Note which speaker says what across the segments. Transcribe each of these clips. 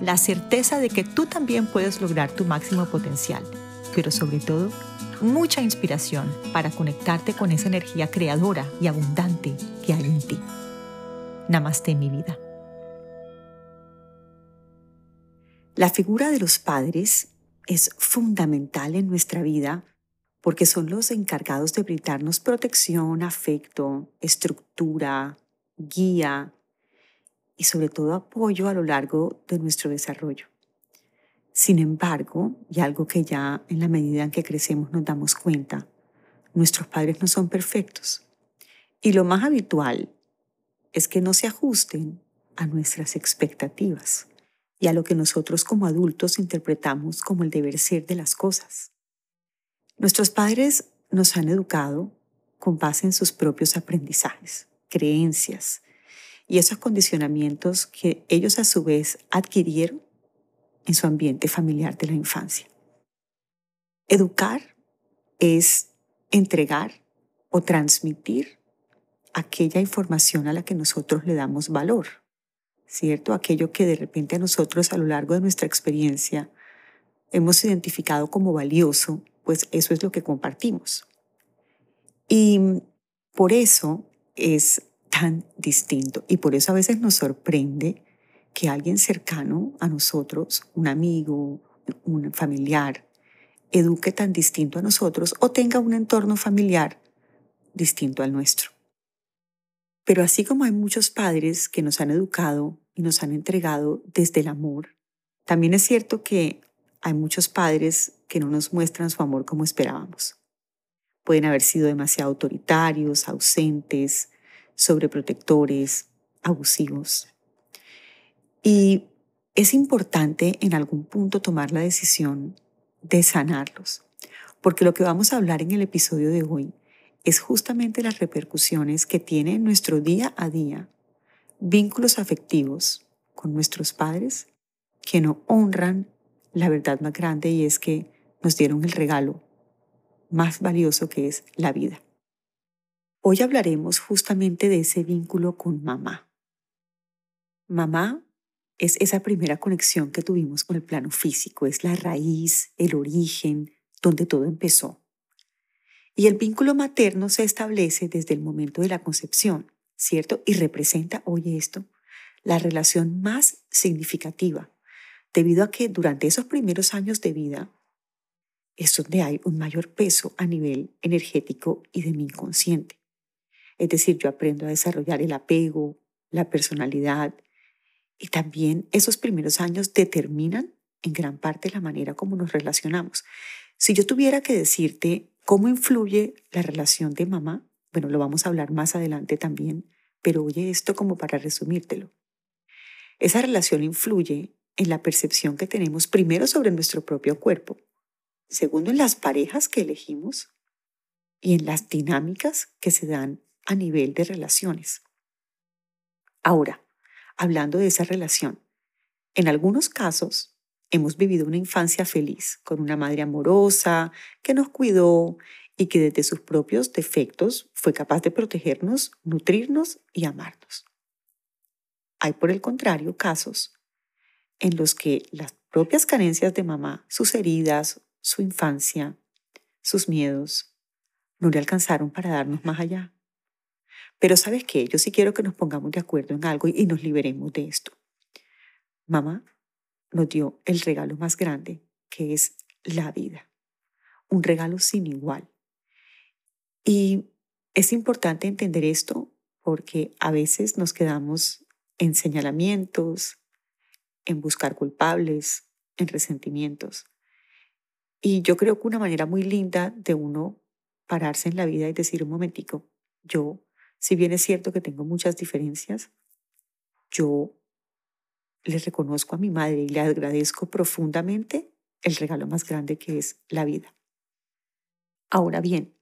Speaker 1: La certeza de que tú también puedes lograr tu máximo potencial, pero sobre todo, mucha inspiración para conectarte con esa energía creadora y abundante que hay en ti. Namaste mi vida. La figura de los padres es fundamental en nuestra vida porque son los encargados de brindarnos protección, afecto, estructura, guía, y sobre todo apoyo a lo largo de nuestro desarrollo. Sin embargo, y algo que ya en la medida en que crecemos nos damos cuenta, nuestros padres no son perfectos. Y lo más habitual es que no se ajusten a nuestras expectativas y a lo que nosotros como adultos interpretamos como el deber ser de las cosas. Nuestros padres nos han educado con base en sus propios aprendizajes, creencias, y esos condicionamientos que ellos a su vez adquirieron en su ambiente familiar de la infancia. Educar es entregar o transmitir aquella información a la que nosotros le damos valor, ¿cierto? Aquello que de repente a nosotros a lo largo de nuestra experiencia hemos identificado como valioso, pues eso es lo que compartimos. Y por eso es distinto. Y por eso a veces nos sorprende que alguien cercano a nosotros, un amigo, un familiar, eduque tan distinto a nosotros o tenga un entorno familiar distinto al nuestro. Pero así como hay muchos padres que nos han educado y nos han entregado desde el amor, también es cierto que hay muchos padres que no nos muestran su amor como esperábamos. Pueden haber sido demasiado autoritarios, ausentes, sobreprotectores, abusivos. Y es importante en algún punto tomar la decisión de sanarlos, porque lo que vamos a hablar en el episodio de hoy es justamente las repercusiones que tiene en nuestro día a día vínculos afectivos con nuestros padres que no honran la verdad más grande y es que nos dieron el regalo más valioso que es la vida. Hoy hablaremos justamente de ese vínculo con mamá. Mamá es esa primera conexión que tuvimos con el plano físico, es la raíz, el origen, donde todo empezó. Y el vínculo materno se establece desde el momento de la concepción, ¿cierto? Y representa, oye esto, la relación más significativa, debido a que durante esos primeros años de vida es donde hay un mayor peso a nivel energético y de mi inconsciente. Es decir, yo aprendo a desarrollar el apego, la personalidad y también esos primeros años determinan en gran parte la manera como nos relacionamos. Si yo tuviera que decirte cómo influye la relación de mamá, bueno, lo vamos a hablar más adelante también, pero oye esto como para resumírtelo. Esa relación influye en la percepción que tenemos primero sobre nuestro propio cuerpo, segundo en las parejas que elegimos y en las dinámicas que se dan a nivel de relaciones. Ahora, hablando de esa relación, en algunos casos hemos vivido una infancia feliz con una madre amorosa que nos cuidó y que desde sus propios defectos fue capaz de protegernos, nutrirnos y amarnos. Hay, por el contrario, casos en los que las propias carencias de mamá, sus heridas, su infancia, sus miedos, no le alcanzaron para darnos más allá. Pero sabes qué, yo sí quiero que nos pongamos de acuerdo en algo y nos liberemos de esto. Mamá nos dio el regalo más grande, que es la vida. Un regalo sin igual. Y es importante entender esto porque a veces nos quedamos en señalamientos, en buscar culpables, en resentimientos. Y yo creo que una manera muy linda de uno pararse en la vida y decir un momentico, yo si bien es cierto que tengo muchas diferencias, yo le reconozco a mi madre y le agradezco profundamente el regalo más grande que es la vida. Ahora bien,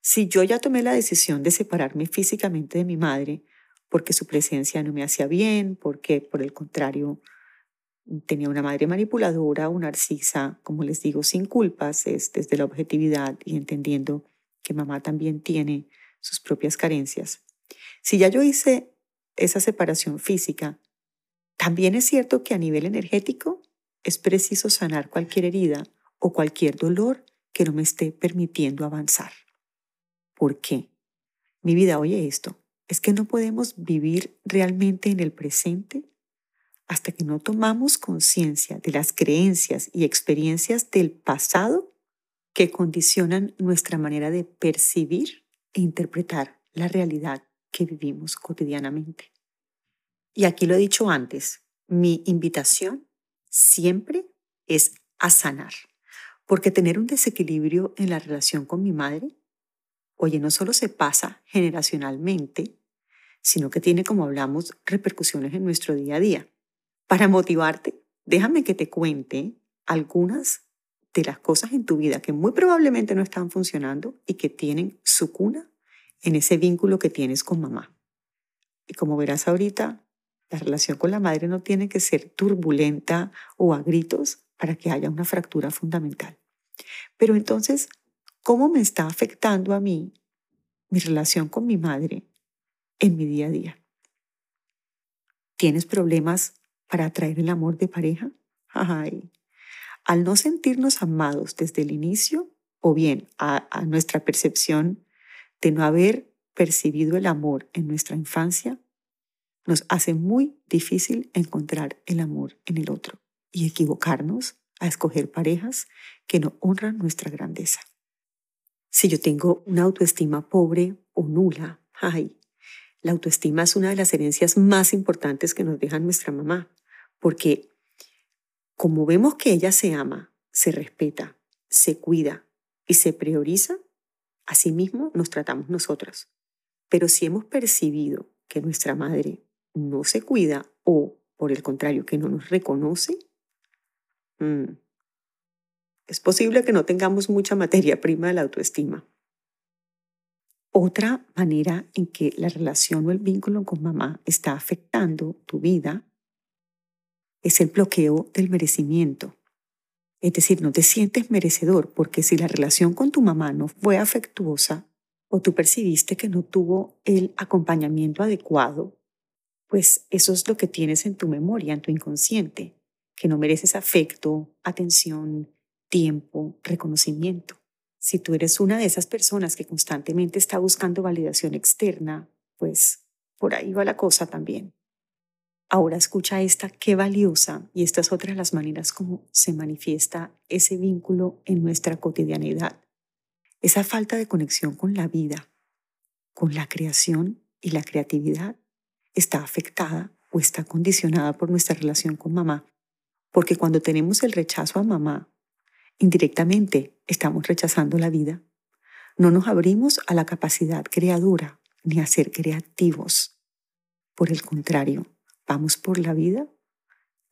Speaker 1: si yo ya tomé la decisión de separarme físicamente de mi madre porque su presencia no me hacía bien, porque por el contrario tenía una madre manipuladora una narcisa, como les digo, sin culpas, es desde la objetividad y entendiendo que mamá también tiene sus propias carencias. Si ya yo hice esa separación física, también es cierto que a nivel energético es preciso sanar cualquier herida o cualquier dolor que no me esté permitiendo avanzar. ¿Por qué? Mi vida, oye esto, es que no podemos vivir realmente en el presente hasta que no tomamos conciencia de las creencias y experiencias del pasado que condicionan nuestra manera de percibir e interpretar la realidad que vivimos cotidianamente. Y aquí lo he dicho antes, mi invitación siempre es a sanar, porque tener un desequilibrio en la relación con mi madre, oye, no solo se pasa generacionalmente, sino que tiene, como hablamos, repercusiones en nuestro día a día. Para motivarte, déjame que te cuente algunas de las cosas en tu vida que muy probablemente no están funcionando y que tienen su cuna en ese vínculo que tienes con mamá. Y como verás ahorita, la relación con la madre no tiene que ser turbulenta o a gritos para que haya una fractura fundamental. Pero entonces, ¿cómo me está afectando a mí mi relación con mi madre en mi día a día? ¿Tienes problemas para atraer el amor de pareja? Ay, al no sentirnos amados desde el inicio, o bien a, a nuestra percepción de no haber percibido el amor en nuestra infancia, nos hace muy difícil encontrar el amor en el otro y equivocarnos a escoger parejas que no honran nuestra grandeza. Si yo tengo una autoestima pobre o nula, ay, la autoestima es una de las herencias más importantes que nos deja nuestra mamá, porque como vemos que ella se ama, se respeta, se cuida y se prioriza, así mismo nos tratamos nosotras. Pero si hemos percibido que nuestra madre no se cuida o, por el contrario, que no nos reconoce, mm, es posible que no tengamos mucha materia prima de la autoestima. Otra manera en que la relación o el vínculo con mamá está afectando tu vida es el bloqueo del merecimiento. Es decir, no te sientes merecedor porque si la relación con tu mamá no fue afectuosa o tú percibiste que no tuvo el acompañamiento adecuado, pues eso es lo que tienes en tu memoria, en tu inconsciente, que no mereces afecto, atención, tiempo, reconocimiento. Si tú eres una de esas personas que constantemente está buscando validación externa, pues por ahí va la cosa también. Ahora escucha esta, qué valiosa, y esta es otra de las maneras como se manifiesta ese vínculo en nuestra cotidianidad. Esa falta de conexión con la vida, con la creación y la creatividad está afectada o está condicionada por nuestra relación con mamá. Porque cuando tenemos el rechazo a mamá, indirectamente estamos rechazando la vida. No nos abrimos a la capacidad creadora ni a ser creativos. Por el contrario, vamos por la vida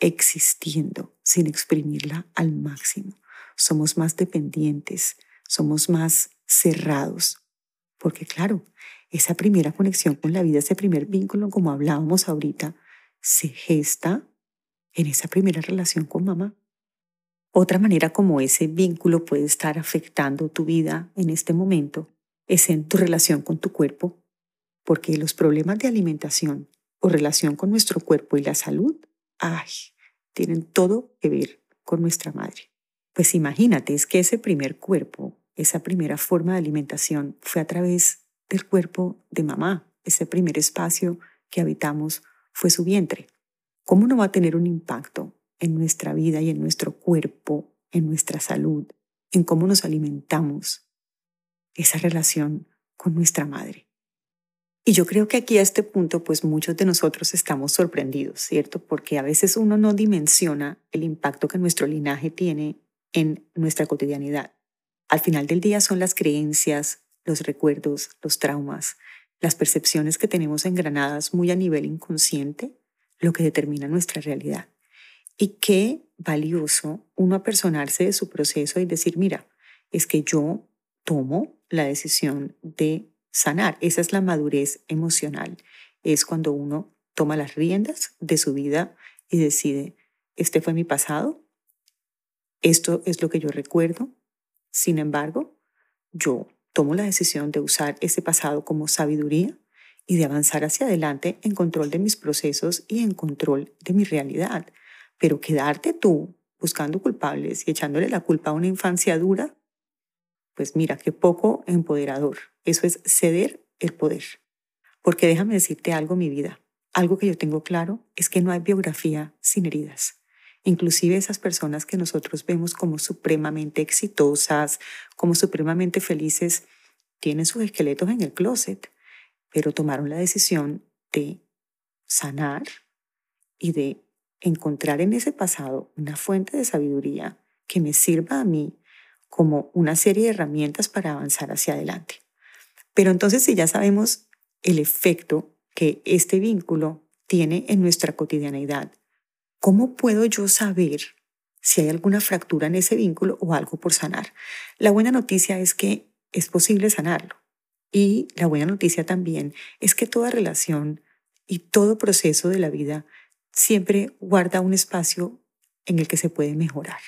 Speaker 1: existiendo sin exprimirla al máximo. Somos más dependientes, somos más cerrados. Porque claro, esa primera conexión con la vida, ese primer vínculo, como hablábamos ahorita, se gesta en esa primera relación con mamá. Otra manera como ese vínculo puede estar afectando tu vida en este momento es en tu relación con tu cuerpo, porque los problemas de alimentación o relación con nuestro cuerpo y la salud, ay, tienen todo que ver con nuestra madre. Pues imagínate, es que ese primer cuerpo, esa primera forma de alimentación fue a través del cuerpo de mamá. Ese primer espacio que habitamos fue su vientre. ¿Cómo no va a tener un impacto en nuestra vida y en nuestro cuerpo, en nuestra salud, en cómo nos alimentamos? Esa relación con nuestra madre. Y yo creo que aquí a este punto, pues muchos de nosotros estamos sorprendidos, ¿cierto? Porque a veces uno no dimensiona el impacto que nuestro linaje tiene en nuestra cotidianidad. Al final del día son las creencias, los recuerdos, los traumas, las percepciones que tenemos engranadas muy a nivel inconsciente, lo que determina nuestra realidad. Y qué valioso uno apersonarse de su proceso y decir, mira, es que yo tomo la decisión de sanar. Esa es la madurez emocional. Es cuando uno toma las riendas de su vida y decide, este fue mi pasado, esto es lo que yo recuerdo, sin embargo, yo tomo la decisión de usar ese pasado como sabiduría y de avanzar hacia adelante en control de mis procesos y en control de mi realidad. Pero quedarte tú buscando culpables y echándole la culpa a una infancia dura, pues mira, qué poco empoderador. Eso es ceder el poder. Porque déjame decirte algo, mi vida. Algo que yo tengo claro es que no hay biografía sin heridas. Inclusive esas personas que nosotros vemos como supremamente exitosas, como supremamente felices, tienen sus esqueletos en el closet, pero tomaron la decisión de sanar y de encontrar en ese pasado una fuente de sabiduría que me sirva a mí como una serie de herramientas para avanzar hacia adelante. Pero entonces si ya sabemos el efecto que este vínculo tiene en nuestra cotidianeidad, ¿cómo puedo yo saber si hay alguna fractura en ese vínculo o algo por sanar? La buena noticia es que es posible sanarlo. Y la buena noticia también es que toda relación y todo proceso de la vida siempre guarda un espacio en el que se puede mejorar.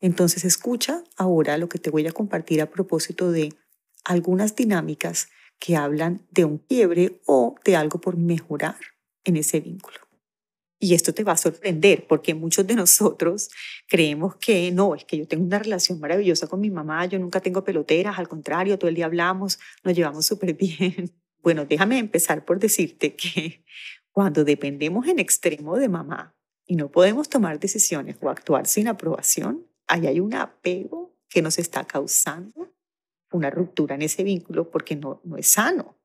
Speaker 1: Entonces escucha ahora lo que te voy a compartir a propósito de algunas dinámicas que hablan de un quiebre o de algo por mejorar en ese vínculo. Y esto te va a sorprender porque muchos de nosotros creemos que no, es que yo tengo una relación maravillosa con mi mamá, yo nunca tengo peloteras, al contrario, todo el día hablamos, nos llevamos súper bien. Bueno, déjame empezar por decirte que cuando dependemos en extremo de mamá y no podemos tomar decisiones o actuar sin aprobación, ahí hay un apego que nos está causando una ruptura en ese vínculo porque no, no es sano.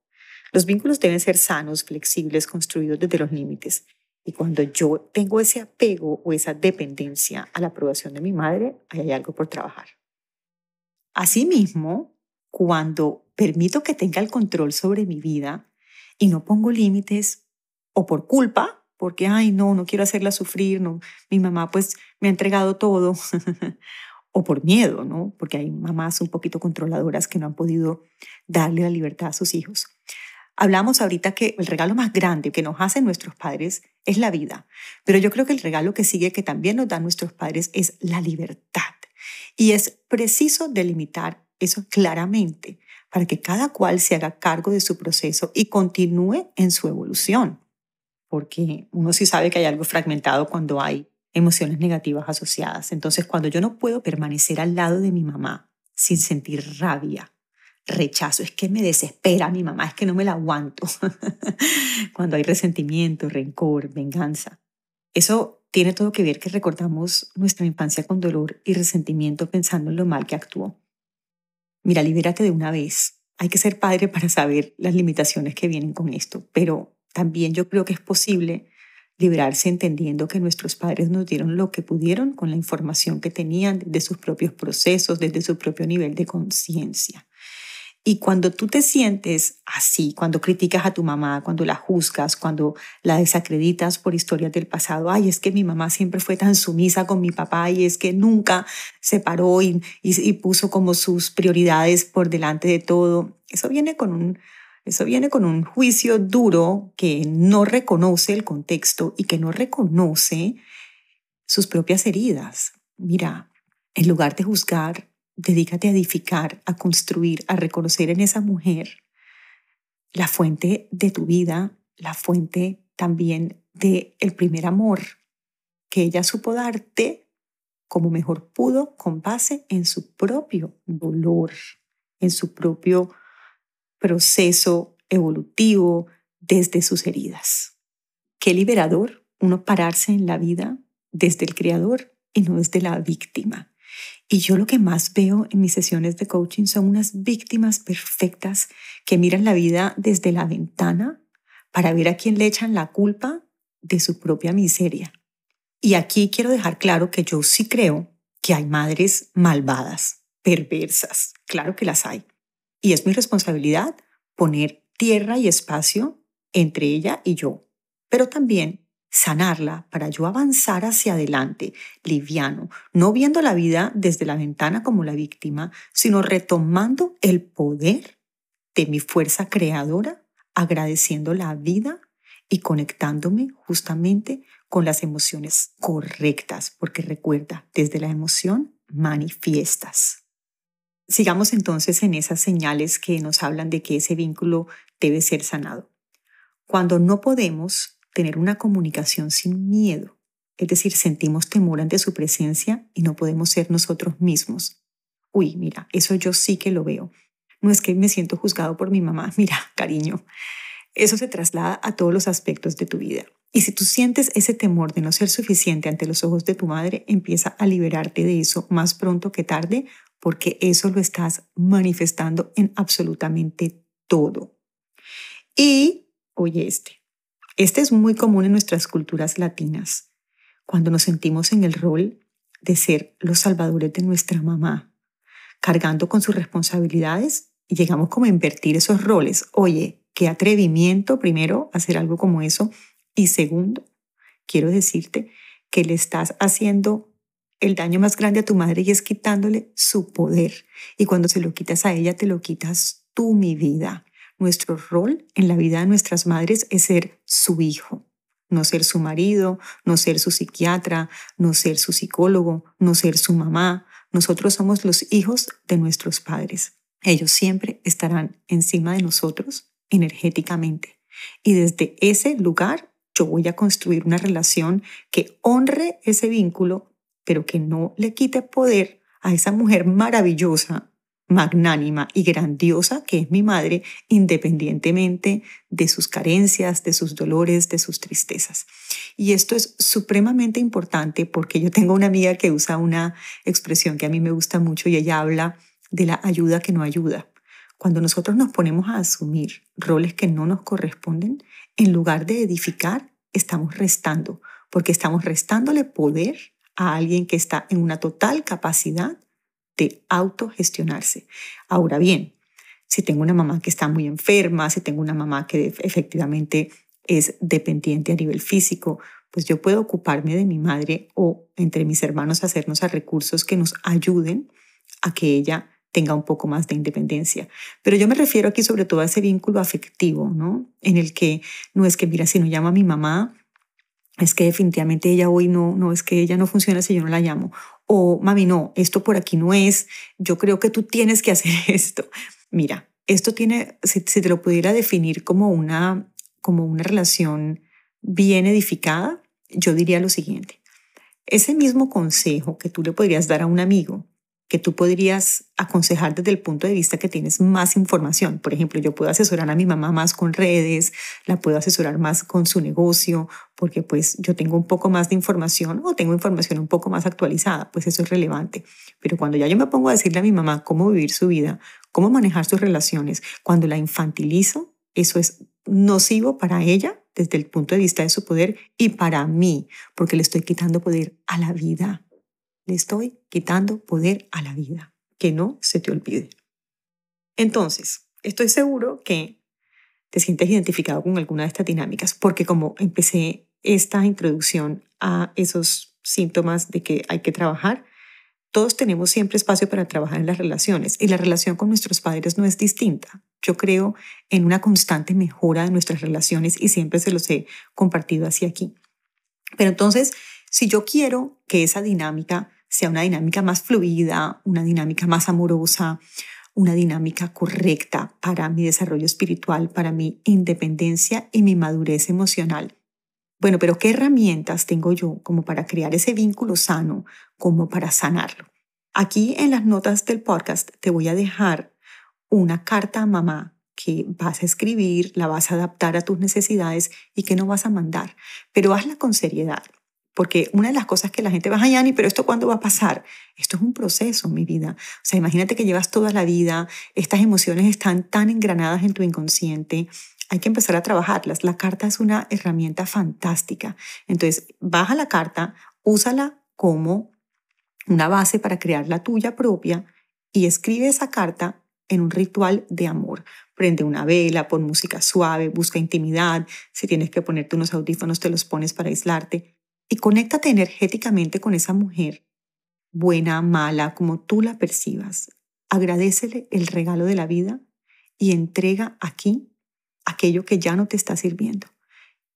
Speaker 1: Los vínculos deben ser sanos, flexibles, construidos desde los límites. Y cuando yo tengo ese apego o esa dependencia a la aprobación de mi madre, ahí hay algo por trabajar. Asimismo, cuando permito que tenga el control sobre mi vida y no pongo límites, o por culpa, porque, ay, no, no quiero hacerla sufrir, no, mi mamá pues me ha entregado todo, o por miedo, ¿no? Porque hay mamás un poquito controladoras que no han podido darle la libertad a sus hijos. Hablamos ahorita que el regalo más grande que nos hacen nuestros padres es la vida, pero yo creo que el regalo que sigue que también nos dan nuestros padres es la libertad. Y es preciso delimitar eso claramente para que cada cual se haga cargo de su proceso y continúe en su evolución porque uno sí sabe que hay algo fragmentado cuando hay emociones negativas asociadas. Entonces, cuando yo no puedo permanecer al lado de mi mamá sin sentir rabia, rechazo, es que me desespera mi mamá, es que no me la aguanto. cuando hay resentimiento, rencor, venganza. Eso tiene todo que ver que recordamos nuestra infancia con dolor y resentimiento pensando en lo mal que actuó. Mira, libérate de una vez. Hay que ser padre para saber las limitaciones que vienen con esto, pero también yo creo que es posible liberarse entendiendo que nuestros padres nos dieron lo que pudieron con la información que tenían de sus propios procesos, desde su propio nivel de conciencia. Y cuando tú te sientes así, cuando criticas a tu mamá, cuando la juzgas, cuando la desacreditas por historias del pasado, ay, es que mi mamá siempre fue tan sumisa con mi papá y es que nunca se paró y, y puso como sus prioridades por delante de todo, eso viene con un eso viene con un juicio duro que no reconoce el contexto y que no reconoce sus propias heridas. Mira, en lugar de juzgar, dedícate a edificar, a construir, a reconocer en esa mujer la fuente de tu vida, la fuente también de el primer amor que ella supo darte como mejor pudo con base en su propio dolor, en su propio proceso evolutivo desde sus heridas. Qué liberador uno pararse en la vida desde el creador y no desde la víctima. Y yo lo que más veo en mis sesiones de coaching son unas víctimas perfectas que miran la vida desde la ventana para ver a quién le echan la culpa de su propia miseria. Y aquí quiero dejar claro que yo sí creo que hay madres malvadas, perversas, claro que las hay. Y es mi responsabilidad poner tierra y espacio entre ella y yo. Pero también sanarla para yo avanzar hacia adelante, liviano, no viendo la vida desde la ventana como la víctima, sino retomando el poder de mi fuerza creadora, agradeciendo la vida y conectándome justamente con las emociones correctas, porque recuerda, desde la emoción manifiestas. Sigamos entonces en esas señales que nos hablan de que ese vínculo debe ser sanado. Cuando no podemos tener una comunicación sin miedo, es decir, sentimos temor ante su presencia y no podemos ser nosotros mismos. Uy, mira, eso yo sí que lo veo. No es que me siento juzgado por mi mamá, mira, cariño, eso se traslada a todos los aspectos de tu vida. Y si tú sientes ese temor de no ser suficiente ante los ojos de tu madre, empieza a liberarte de eso más pronto que tarde, porque eso lo estás manifestando en absolutamente todo. Y, oye este, este es muy común en nuestras culturas latinas, cuando nos sentimos en el rol de ser los salvadores de nuestra mamá, cargando con sus responsabilidades y llegamos como a invertir esos roles. Oye, qué atrevimiento, primero, hacer algo como eso. Y segundo, quiero decirte que le estás haciendo el daño más grande a tu madre es quitándole su poder. Y cuando se lo quitas a ella, te lo quitas tú, mi vida. Nuestro rol en la vida de nuestras madres es ser su hijo, no ser su marido, no ser su psiquiatra, no ser su psicólogo, no ser su mamá. Nosotros somos los hijos de nuestros padres. Ellos siempre estarán encima de nosotros energéticamente. Y desde ese lugar yo voy a construir una relación que honre ese vínculo, pero que no le quite poder a esa mujer maravillosa, magnánima y grandiosa que es mi madre, independientemente de sus carencias, de sus dolores, de sus tristezas. Y esto es supremamente importante porque yo tengo una amiga que usa una expresión que a mí me gusta mucho y ella habla de la ayuda que no ayuda. Cuando nosotros nos ponemos a asumir roles que no nos corresponden, en lugar de edificar, estamos restando, porque estamos restándole poder a alguien que está en una total capacidad de autogestionarse. Ahora bien, si tengo una mamá que está muy enferma, si tengo una mamá que efectivamente es dependiente a nivel físico, pues yo puedo ocuparme de mi madre o entre mis hermanos hacernos a recursos que nos ayuden a que ella tenga un poco más de independencia. Pero yo me refiero aquí sobre todo a ese vínculo afectivo, ¿no? En el que no es que, mira, si no llamo a mi mamá, es que definitivamente ella hoy no, no es que ella no funciona si yo no la llamo. O, mami, no, esto por aquí no es, yo creo que tú tienes que hacer esto. Mira, esto tiene, si, te lo pudiera definir como una, como una relación bien edificada, yo diría lo siguiente. Ese mismo consejo que tú le podrías dar a un amigo, que tú podrías aconsejar desde el punto de vista que tienes más información. Por ejemplo, yo puedo asesorar a mi mamá más con redes, la puedo asesorar más con su negocio, porque pues yo tengo un poco más de información o tengo información un poco más actualizada, pues eso es relevante. Pero cuando ya yo me pongo a decirle a mi mamá cómo vivir su vida, cómo manejar sus relaciones, cuando la infantilizo, eso es nocivo para ella desde el punto de vista de su poder y para mí, porque le estoy quitando poder a la vida le estoy quitando poder a la vida. Que no se te olvide. Entonces, estoy seguro que te sientes identificado con alguna de estas dinámicas, porque como empecé esta introducción a esos síntomas de que hay que trabajar, todos tenemos siempre espacio para trabajar en las relaciones y la relación con nuestros padres no es distinta. Yo creo en una constante mejora de nuestras relaciones y siempre se los he compartido hacia aquí. Pero entonces, si yo quiero que esa dinámica sea una dinámica más fluida, una dinámica más amorosa, una dinámica correcta para mi desarrollo espiritual, para mi independencia y mi madurez emocional. Bueno, pero ¿qué herramientas tengo yo como para crear ese vínculo sano, como para sanarlo? Aquí en las notas del podcast te voy a dejar una carta a mamá que vas a escribir, la vas a adaptar a tus necesidades y que no vas a mandar, pero hazla con seriedad. Porque una de las cosas que la gente va a Yanni, pero ¿esto cuándo va a pasar? Esto es un proceso, mi vida. O sea, imagínate que llevas toda la vida, estas emociones están tan engranadas en tu inconsciente, hay que empezar a trabajarlas. La carta es una herramienta fantástica. Entonces, baja la carta, úsala como una base para crear la tuya propia y escribe esa carta en un ritual de amor. Prende una vela, pon música suave, busca intimidad. Si tienes que ponerte unos audífonos, te los pones para aislarte. Y conéctate energéticamente con esa mujer, buena, mala, como tú la percibas. Agradecele el regalo de la vida y entrega aquí aquello que ya no te está sirviendo.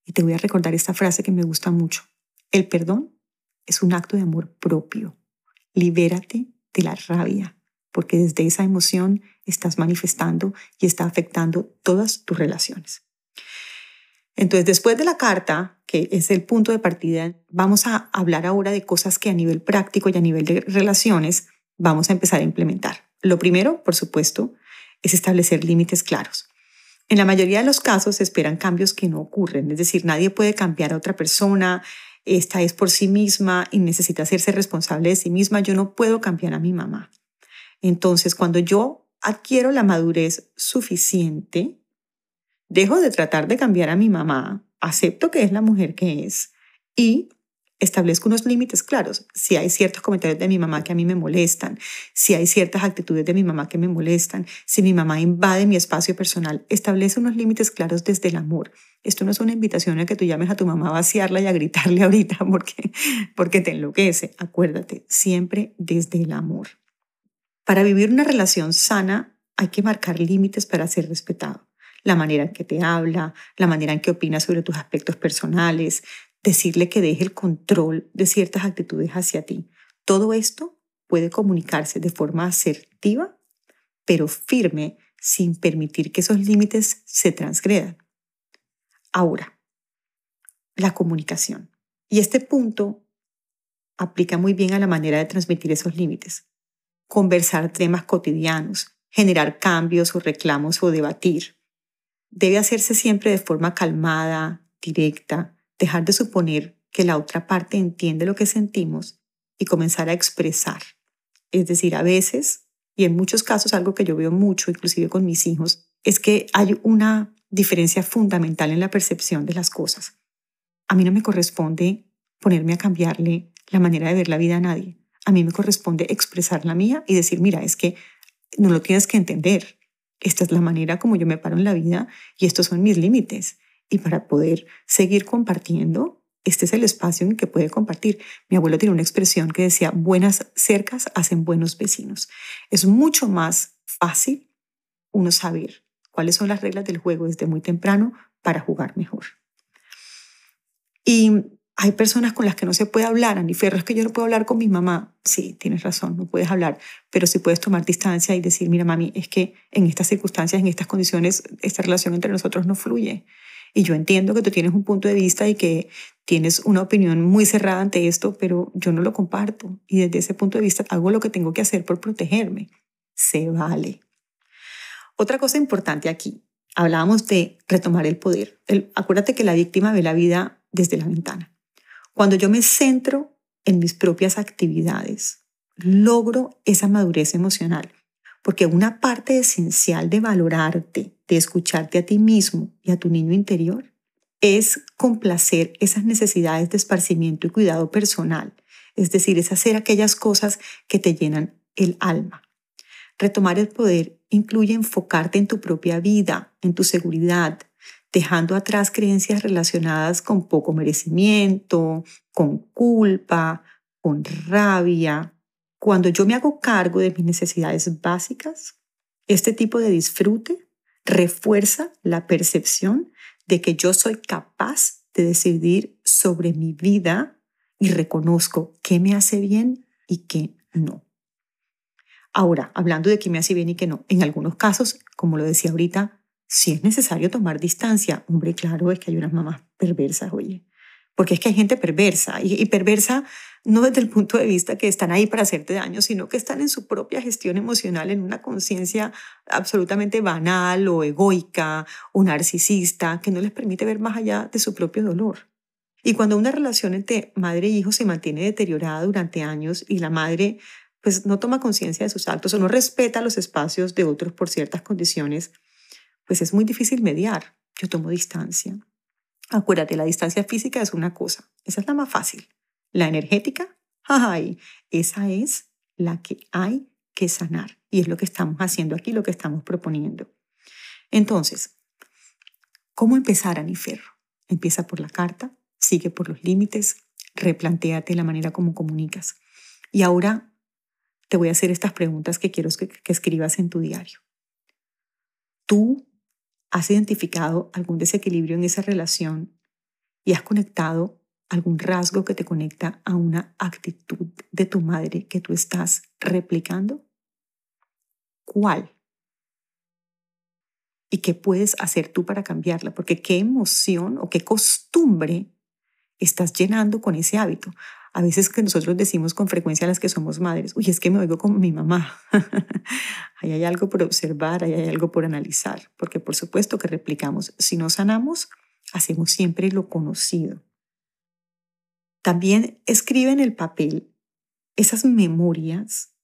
Speaker 1: Y te voy a recordar esta frase que me gusta mucho. El perdón es un acto de amor propio. Libérate de la rabia, porque desde esa emoción estás manifestando y está afectando todas tus relaciones. Entonces, después de la carta, que es el punto de partida, vamos a hablar ahora de cosas que a nivel práctico y a nivel de relaciones vamos a empezar a implementar. Lo primero, por supuesto, es establecer límites claros. En la mayoría de los casos se esperan cambios que no ocurren, es decir, nadie puede cambiar a otra persona, esta es por sí misma y necesita hacerse responsable de sí misma, yo no puedo cambiar a mi mamá. Entonces, cuando yo adquiero la madurez suficiente, dejo de tratar de cambiar a mi mamá, acepto que es la mujer que es y establezco unos límites claros. Si hay ciertos comentarios de mi mamá que a mí me molestan, si hay ciertas actitudes de mi mamá que me molestan, si mi mamá invade mi espacio personal, establece unos límites claros desde el amor. Esto no es una invitación a que tú llames a tu mamá a vaciarla y a gritarle ahorita porque, porque te enloquece. Acuérdate, siempre desde el amor. Para vivir una relación sana hay que marcar límites para ser respetado. La manera en que te habla, la manera en que opina sobre tus aspectos personales, decirle que deje el control de ciertas actitudes hacia ti. Todo esto puede comunicarse de forma asertiva, pero firme, sin permitir que esos límites se transgredan. Ahora, la comunicación. Y este punto aplica muy bien a la manera de transmitir esos límites conversar temas cotidianos, generar cambios o reclamos o debatir. Debe hacerse siempre de forma calmada, directa, dejar de suponer que la otra parte entiende lo que sentimos y comenzar a expresar. Es decir, a veces, y en muchos casos algo que yo veo mucho, inclusive con mis hijos, es que hay una diferencia fundamental en la percepción de las cosas. A mí no me corresponde ponerme a cambiarle la manera de ver la vida a nadie a mí me corresponde expresar la mía y decir, mira, es que no lo tienes que entender. Esta es la manera como yo me paro en la vida y estos son mis límites. Y para poder seguir compartiendo, este es el espacio en que puede compartir. Mi abuelo tiene una expresión que decía, buenas cercas hacen buenos vecinos. Es mucho más fácil uno saber cuáles son las reglas del juego desde muy temprano para jugar mejor. Y hay personas con las que no se puede hablar. Ani Ferro, es que yo no puedo hablar con mi mamá. Sí, tienes razón, no puedes hablar, pero sí puedes tomar distancia y decir, mira, mami, es que en estas circunstancias, en estas condiciones, esta relación entre nosotros no fluye. Y yo entiendo que tú tienes un punto de vista y que tienes una opinión muy cerrada ante esto, pero yo no lo comparto. Y desde ese punto de vista hago lo que tengo que hacer por protegerme. Se vale. Otra cosa importante aquí, hablábamos de retomar el poder. acuérdate que la víctima ve la vida desde la ventana. Cuando yo me centro en mis propias actividades, logro esa madurez emocional, porque una parte esencial de valorarte, de escucharte a ti mismo y a tu niño interior, es complacer esas necesidades de esparcimiento y cuidado personal, es decir, es hacer aquellas cosas que te llenan el alma. Retomar el poder incluye enfocarte en tu propia vida, en tu seguridad, dejando atrás creencias relacionadas con poco merecimiento, con culpa, con rabia. Cuando yo me hago cargo de mis necesidades básicas, este tipo de disfrute refuerza la percepción de que yo soy capaz de decidir sobre mi vida y reconozco qué me hace bien y qué no. Ahora, hablando de qué me hace bien y qué no, en algunos casos, como lo decía ahorita, si es necesario tomar distancia, hombre, claro, es que hay unas mamás perversas, oye, porque es que hay gente perversa y, perversa no desde el punto de vista que están ahí para hacerte daño, sino que están en su propia gestión emocional, en una conciencia absolutamente banal o egoica o narcisista que no les permite ver más allá de su propio dolor. Y cuando una relación entre madre e hijo se mantiene deteriorada durante años y la madre pues no toma conciencia de sus actos o no respeta los espacios de otros por ciertas condiciones, pues es muy difícil mediar. Yo tomo distancia. Acuérdate, la distancia física es una cosa, esa es la más fácil. La energética, ay, esa es la que hay que sanar. Y es lo que estamos haciendo aquí, lo que estamos proponiendo. Entonces, ¿cómo empezar, Aniferro? Empieza por la carta, sigue por los límites, replantéate la manera como comunicas. Y ahora te voy a hacer estas preguntas que quiero que, que escribas en tu diario. ¿Tú has identificado algún desequilibrio en esa relación y has conectado algún rasgo que te conecta a una actitud de tu madre que tú estás replicando? ¿Cuál? ¿Y qué puedes hacer tú para cambiarla? Porque qué emoción o qué costumbre estás llenando con ese hábito. A veces que nosotros decimos con frecuencia a las que somos madres, uy, es que me oigo como mi mamá. ahí hay algo por observar, ahí hay algo por analizar, porque por supuesto que replicamos. Si no sanamos, hacemos siempre lo conocido. También escribe en el papel esas memorias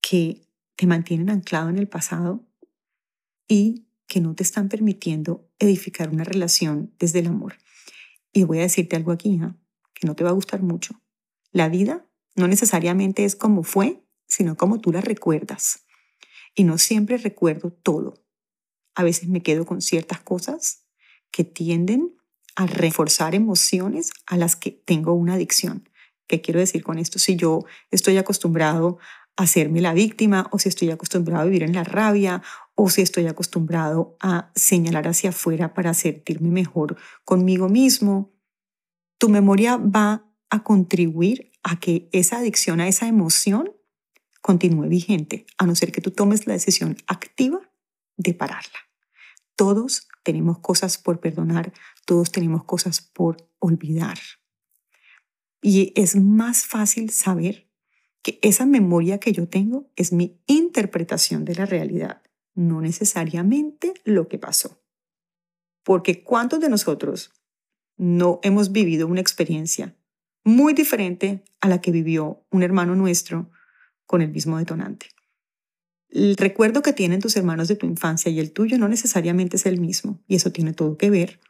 Speaker 1: que te mantienen anclado en el pasado y que no te están permitiendo edificar una relación desde el amor. Y voy a decirte algo aquí, ¿no? Que no te va a gustar mucho. La vida no necesariamente es como fue, sino como tú la recuerdas. Y no siempre recuerdo todo. A veces me quedo con ciertas cosas que tienden a reforzar emociones a las que tengo una adicción. ¿Qué quiero decir con esto? Si yo estoy acostumbrado a hacerme la víctima o si estoy acostumbrado a vivir en la rabia o si estoy acostumbrado a señalar hacia afuera para sentirme mejor conmigo mismo, tu memoria va a contribuir a que esa adicción a esa emoción continúe vigente, a no ser que tú tomes la decisión activa de pararla. Todos tenemos cosas por perdonar, todos tenemos cosas por olvidar. Y es más fácil saber que esa memoria que yo tengo es mi interpretación de la realidad, no necesariamente lo que pasó. Porque ¿cuántos de nosotros no hemos vivido una experiencia muy diferente a la que vivió un hermano nuestro con el mismo detonante? El recuerdo que tienen tus hermanos de tu infancia y el tuyo no necesariamente es el mismo, y eso tiene todo que ver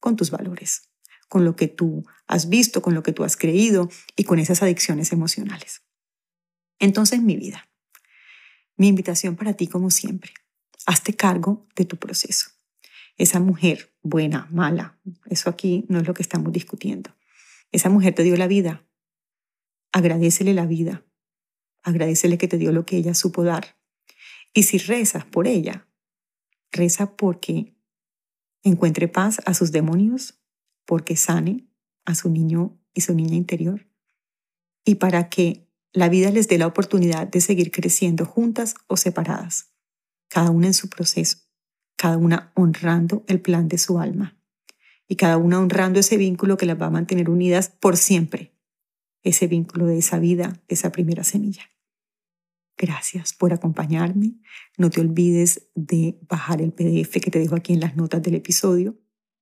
Speaker 1: con tus valores, con lo que tú has visto, con lo que tú has creído y con esas adicciones emocionales. Entonces, mi vida, mi invitación para ti como siempre, hazte cargo de tu proceso. Esa mujer, buena, mala, eso aquí no es lo que estamos discutiendo. Esa mujer te dio la vida. Agradecele la vida. Agradecele que te dio lo que ella supo dar. Y si rezas por ella, reza porque encuentre paz a sus demonios, porque sane a su niño y su niña interior, y para que la vida les dé la oportunidad de seguir creciendo juntas o separadas, cada una en su proceso, cada una honrando el plan de su alma, y cada una honrando ese vínculo que las va a mantener unidas por siempre, ese vínculo de esa vida, esa primera semilla. Gracias por acompañarme. No te olvides de bajar el PDF que te dejo aquí en las notas del episodio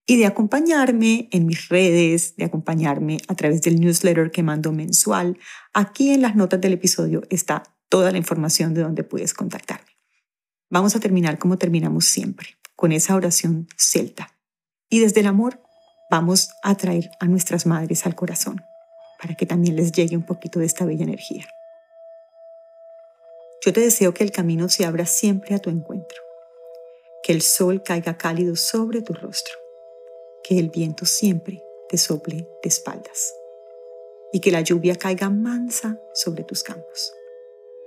Speaker 1: y de acompañarme en mis redes, de acompañarme a través del newsletter que mando mensual. Aquí en las notas del episodio está toda la información de donde puedes contactarme. Vamos a terminar como terminamos siempre, con esa oración celta. Y desde el amor vamos a traer a nuestras madres al corazón para que también les llegue un poquito de esta bella energía. Yo te deseo que el camino se abra siempre a tu encuentro, que el sol caiga cálido sobre tu rostro, que el viento siempre te sople de espaldas y que la lluvia caiga mansa sobre tus campos.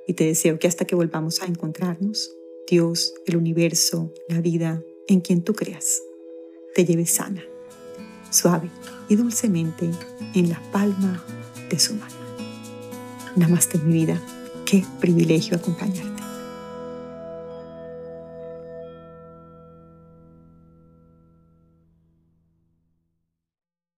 Speaker 1: Y te deseo que hasta que volvamos a encontrarnos, Dios, el universo, la vida, en quien tú creas, te lleve sana, suave y dulcemente en la palma de su mano. Namaste mi vida Qué privilegio acompañarte.